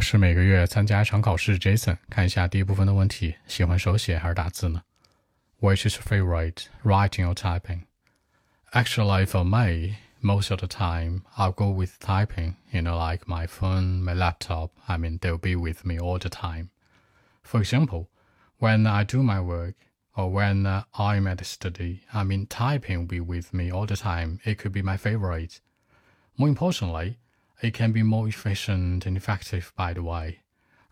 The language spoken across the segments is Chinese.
我是每个月参加一场考试，Jason。看一下第一部分的问题：喜欢手写还是打字呢？Which is your favorite, writing or typing? Actually, for me, most of the time I'll go with typing. You know, like my phone, my laptop. I mean, they'll be with me all the time. For example, when I do my work or when uh, I'm at study, I mean, typing will be with me all the time. It could be my favorite. More importantly, it can be more efficient and effective by the way.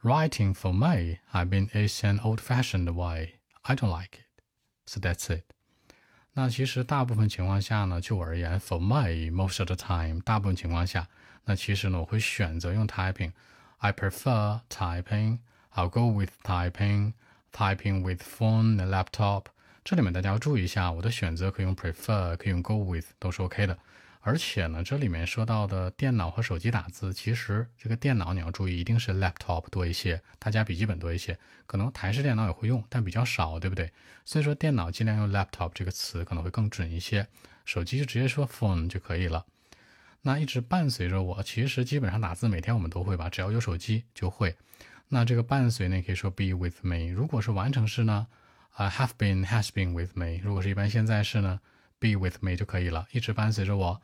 Writing for me, I mean, is an old-fashioned way. I don't like it. So that's it. 那其实大部分情况下呢，就我而言，for me most of the time，大部分情况下，那其实呢，我会选择用 typing。I prefer typing. I'll go with typing. Typing with phone and laptop. 这里面大家要注意一下，我的选择可以用 prefer，可以用 go with，都是 OK 的。 而且呢，这里面说到的电脑和手机打字，其实这个电脑你要注意，一定是 laptop 多一些，他家笔记本多一些，可能台式电脑也会用，但比较少，对不对？所以说电脑尽量用 laptop 这个词可能会更准一些，手机就直接说 phone 就可以了。那一直伴随着我，其实基本上打字每天我们都会吧，只要有手机就会。那这个伴随呢，可以说 be with me。如果是完成式呢，啊 have been has been with me。如果是一般现在式呢？Be with me 就可以了，一直伴随着我。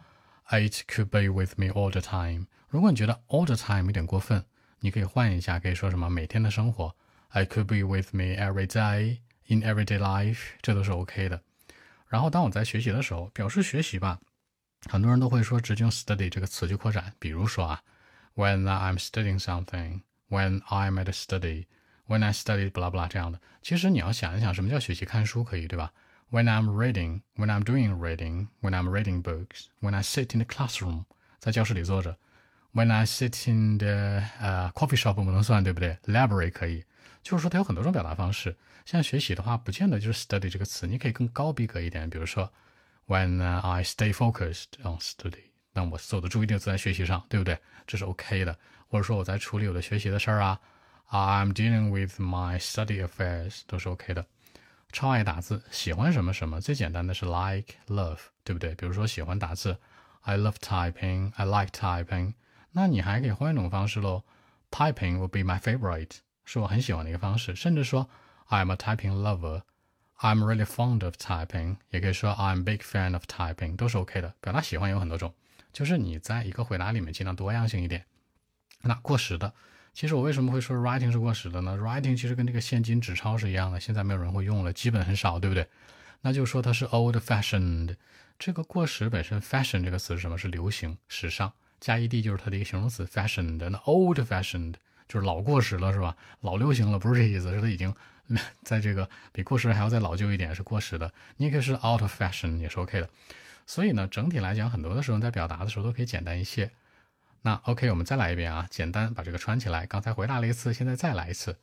It could be with me all the time。如果你觉得 all the time 有点过分，你可以换一下，可以说什么每天的生活。I could be with me every day in everyday life，这都是 OK 的。然后当我在学习的时候，表示学习吧，很多人都会说直接用 study 这个词去扩展。比如说啊，When I'm studying something，When I'm at study，When I study，blah blah 这样的。其实你要想一想，什么叫学习？看书可以，对吧？When I'm reading, when I'm doing reading, when I'm reading books, when I sit in the classroom，在教室里坐着；when I sit in the 呃 coffee shop 不能算，对不对？Library 可以，就是说它有很多种表达方式。像学习的话，不见得就是 study 这个词，你可以更高逼格一点，比如说 when I stay focused on study，那我所有的注意力都在学习上，对不对？这是 OK 的。或者说我在处理我的学习的事儿啊，I'm dealing with my study affairs，都是 OK 的。超爱打字，喜欢什么什么，最简单的是 like love，对不对？比如说喜欢打字，I love typing，I like typing。那你还可以换一种方式喽，typing will be my favorite，是我很喜欢的一个方式。甚至说 I'm a typing lover，I'm really fond of typing，也可以说 I'm big fan of typing，都是 OK 的。表达喜欢有很多种，就是你在一个回答里面尽量多样性一点。那过时的。其实我为什么会说 writing 是过时的呢？writing 其实跟这个现金纸钞是一样的，现在没有人会用了，基本很少，对不对？那就说它是 old fashioned。这个过时本身 fashion 这个词是什么？是流行、时尚，加 ed 就是它的一个形容词 fashioned。那 old fashioned 就是老过时了，是吧？老流行了，不是这意思，是它已经 在这个比过时还要再老旧一点，是过时的。你也可以是 out of fashion 也是 OK 的。所以呢，整体来讲，很多的时候在表达的时候都可以简单一些。那 OK，我们再来一遍啊，简单把这个串起来。刚才回答了一次，现在再来一次。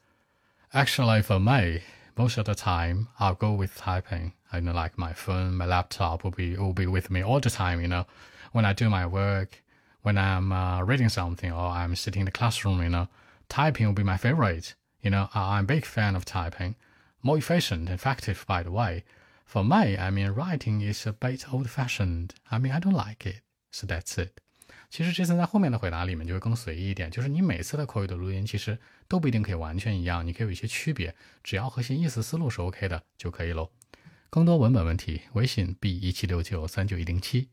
Actually, for me, most of the time I'll go with typing. I know, like my phone, my laptop will be will be with me all the time. You know, when I do my work, when I'm uh, reading something or I'm sitting in the classroom. You know, typing will be my favorite. You know, I'm a big fan of typing. More efficient, effective, by the way. For me, I mean, writing is a bit old-fashioned. I mean, I don't like it. So that's it. 其实这次在后面的回答里面就会更随意一点，就是你每次的口语的录音其实都不一定可以完全一样，你可以有一些区别，只要核心意思思路是 OK 的就可以喽。更多文本问题，微信 b 一七六九三九一零七。